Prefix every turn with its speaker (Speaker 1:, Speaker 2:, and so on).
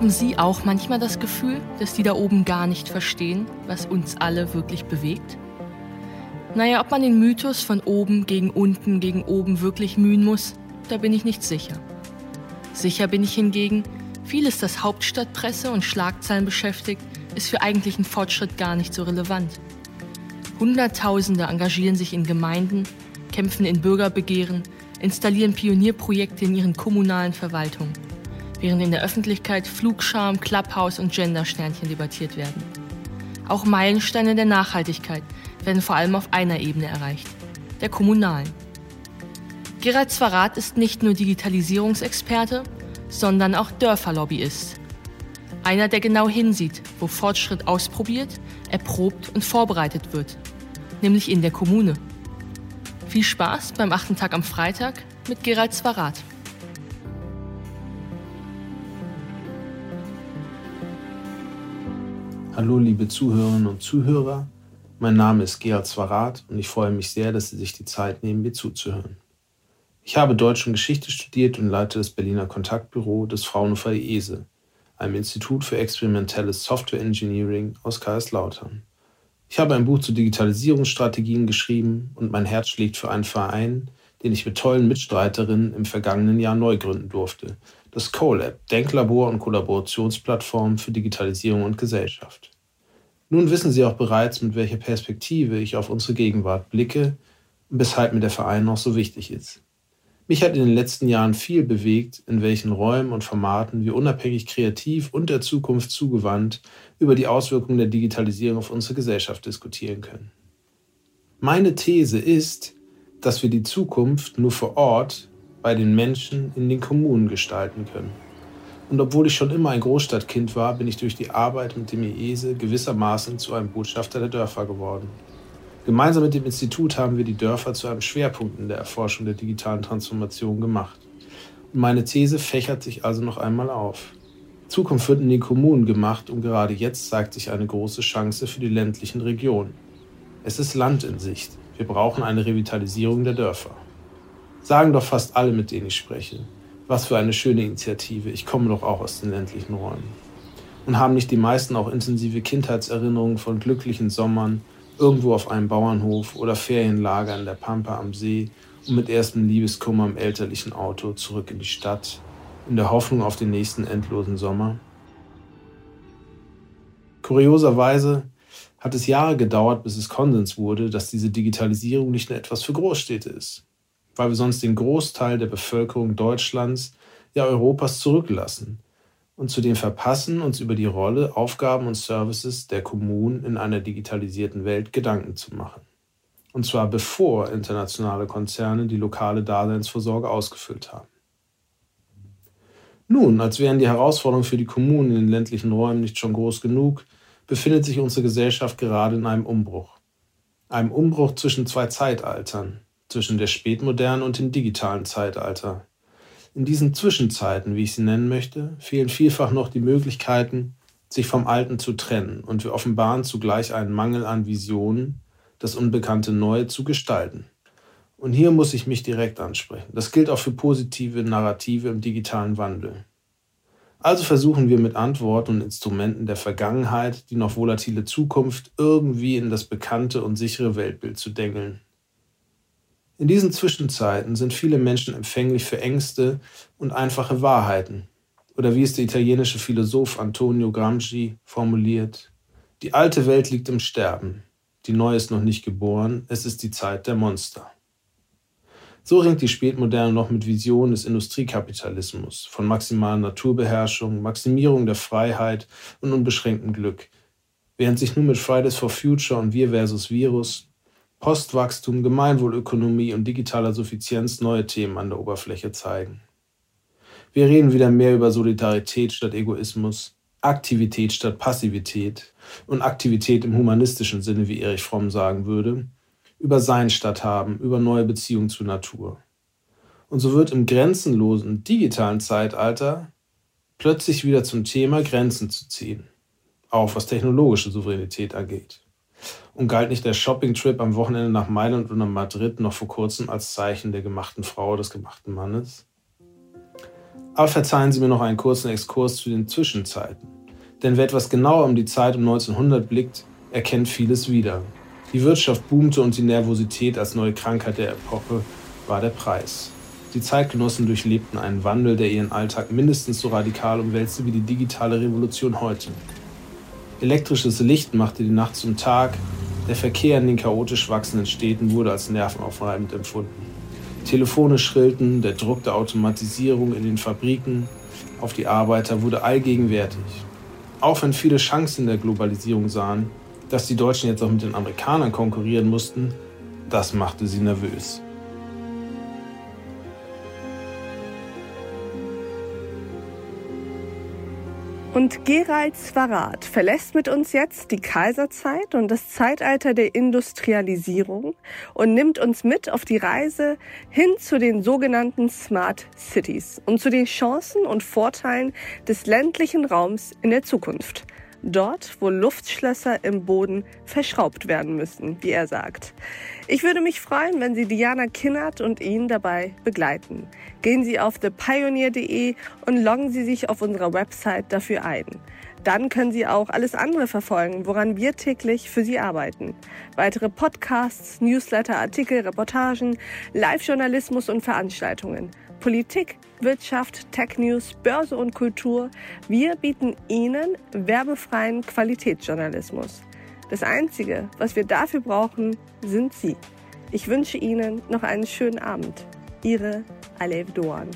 Speaker 1: Haben Sie auch manchmal das Gefühl, dass die da oben gar nicht verstehen, was uns alle wirklich bewegt? Naja, ob man den Mythos von oben gegen unten gegen oben wirklich mühen muss, da bin ich nicht sicher. Sicher bin ich hingegen, vieles, das Hauptstadtpresse und Schlagzeilen beschäftigt, ist für eigentlichen Fortschritt gar nicht so relevant. Hunderttausende engagieren sich in Gemeinden, kämpfen in Bürgerbegehren, installieren Pionierprojekte in ihren kommunalen Verwaltungen, während in der Öffentlichkeit Flugscham, Clubhouse und Gendersternchen debattiert werden. Auch Meilensteine der Nachhaltigkeit werden vor allem auf einer Ebene erreicht, der kommunalen. Gerald Zwarat ist nicht nur Digitalisierungsexperte, sondern auch Dörferlobbyist. Einer, der genau hinsieht, wo Fortschritt ausprobiert, erprobt und vorbereitet wird, nämlich in der Kommune. Viel Spaß beim achten Tag am Freitag mit Gerald Zwarat.
Speaker 2: Hallo liebe Zuhörerinnen und Zuhörer, mein Name ist Gerald Zwarat und ich freue mich sehr, dass Sie sich die Zeit nehmen, mir zuzuhören. Ich habe Deutsch und Geschichte studiert und leite das Berliner Kontaktbüro des Fraunhofer IESE, einem Institut für experimentelles Software Engineering aus Kaiserslautern. Ich habe ein Buch zu Digitalisierungsstrategien geschrieben und mein Herz schlägt für einen Verein, den ich mit tollen Mitstreiterinnen im vergangenen Jahr neu gründen durfte. Das CoLab, Denklabor und Kollaborationsplattform für Digitalisierung und Gesellschaft. Nun wissen Sie auch bereits, mit welcher Perspektive ich auf unsere Gegenwart blicke und weshalb mir der Verein noch so wichtig ist. Mich hat in den letzten Jahren viel bewegt, in welchen Räumen und Formaten wir unabhängig kreativ und der Zukunft zugewandt über die Auswirkungen der Digitalisierung auf unsere Gesellschaft diskutieren können. Meine These ist, dass wir die Zukunft nur vor Ort bei den Menschen in den Kommunen gestalten können. Und obwohl ich schon immer ein Großstadtkind war, bin ich durch die Arbeit mit dem IESE gewissermaßen zu einem Botschafter der Dörfer geworden. Gemeinsam mit dem Institut haben wir die Dörfer zu einem Schwerpunkt in der Erforschung der digitalen Transformation gemacht. Und meine These fächert sich also noch einmal auf. Zukunft wird in den Kommunen gemacht und gerade jetzt zeigt sich eine große Chance für die ländlichen Regionen. Es ist Land in Sicht. Wir brauchen eine Revitalisierung der Dörfer. Sagen doch fast alle, mit denen ich spreche. Was für eine schöne Initiative. Ich komme doch auch aus den ländlichen Räumen. Und haben nicht die meisten auch intensive Kindheitserinnerungen von glücklichen Sommern, irgendwo auf einem Bauernhof oder Ferienlager in der Pampa am See und mit erstem Liebeskummer im elterlichen Auto zurück in die Stadt, in der Hoffnung auf den nächsten endlosen Sommer. Kurioserweise hat es Jahre gedauert, bis es Konsens wurde, dass diese Digitalisierung nicht nur etwas für Großstädte ist, weil wir sonst den Großteil der Bevölkerung Deutschlands, ja Europas zurücklassen und zudem verpassen, uns über die Rolle, Aufgaben und Services der Kommunen in einer digitalisierten Welt Gedanken zu machen. Und zwar bevor internationale Konzerne die lokale Daseinsvorsorge ausgefüllt haben. Nun, als wären die Herausforderungen für die Kommunen in den ländlichen Räumen nicht schon groß genug, befindet sich unsere Gesellschaft gerade in einem Umbruch. Einem Umbruch zwischen zwei Zeitaltern, zwischen der spätmodernen und dem digitalen Zeitalter. In diesen Zwischenzeiten, wie ich sie nennen möchte, fehlen vielfach noch die Möglichkeiten, sich vom Alten zu trennen und wir offenbaren zugleich einen Mangel an Visionen, das Unbekannte Neue zu gestalten. Und hier muss ich mich direkt ansprechen. Das gilt auch für positive Narrative im digitalen Wandel. Also versuchen wir mit Antworten und Instrumenten der Vergangenheit die noch volatile Zukunft irgendwie in das bekannte und sichere Weltbild zu dengeln. In diesen Zwischenzeiten sind viele Menschen empfänglich für Ängste und einfache Wahrheiten. Oder wie es der italienische Philosoph Antonio Gramsci formuliert, die alte Welt liegt im Sterben, die neue ist noch nicht geboren, es ist die Zeit der Monster. So ringt die Spätmoderne noch mit Visionen des Industriekapitalismus, von maximaler Naturbeherrschung, Maximierung der Freiheit und unbeschränktem Glück, während sich nun mit Fridays for Future und Wir versus Virus Postwachstum, Gemeinwohlökonomie und digitaler Suffizienz neue Themen an der Oberfläche zeigen. Wir reden wieder mehr über Solidarität statt Egoismus, Aktivität statt Passivität und Aktivität im humanistischen Sinne, wie Erich Fromm sagen würde, über Sein statt Haben, über neue Beziehungen zur Natur. Und so wird im grenzenlosen digitalen Zeitalter plötzlich wieder zum Thema Grenzen zu ziehen, auch was technologische Souveränität angeht. Und galt nicht der Shopping-Trip am Wochenende nach Mailand oder Madrid noch vor kurzem als Zeichen der gemachten Frau des gemachten Mannes? Aber verzeihen Sie mir noch einen kurzen Exkurs zu den Zwischenzeiten. Denn wer etwas genauer um die Zeit um 1900 blickt, erkennt vieles wieder. Die Wirtschaft boomte und die Nervosität als neue Krankheit der Epoche war der Preis. Die Zeitgenossen durchlebten einen Wandel, der ihren Alltag mindestens so radikal umwälzte wie die digitale Revolution heute. Elektrisches Licht machte die Nacht zum Tag, der Verkehr in den chaotisch wachsenden Städten wurde als nervenaufreibend empfunden. Telefone schrillten, der Druck der Automatisierung in den Fabriken auf die Arbeiter wurde allgegenwärtig. Auch wenn viele Chancen der Globalisierung sahen, dass die Deutschen jetzt auch mit den Amerikanern konkurrieren mussten, das machte sie nervös.
Speaker 3: Und Gerald Zwarat verlässt mit uns jetzt die Kaiserzeit und das Zeitalter der Industrialisierung und nimmt uns mit auf die Reise hin zu den sogenannten Smart Cities und zu den Chancen und Vorteilen des ländlichen Raums in der Zukunft. Dort, wo Luftschlösser im Boden verschraubt werden müssen, wie er sagt. Ich würde mich freuen, wenn Sie Diana Kinnert und ihn dabei begleiten. Gehen Sie auf thepioneer.de und loggen Sie sich auf unserer Website dafür ein. Dann können Sie auch alles andere verfolgen, woran wir täglich für Sie arbeiten. Weitere Podcasts, Newsletter, Artikel, Reportagen, Live-Journalismus und Veranstaltungen. Politik, Wirtschaft, Tech News, Börse und Kultur. Wir bieten Ihnen werbefreien Qualitätsjournalismus. Das Einzige, was wir dafür brauchen, sind Sie. Ich wünsche Ihnen noch einen schönen Abend. Ihre Alev Doan.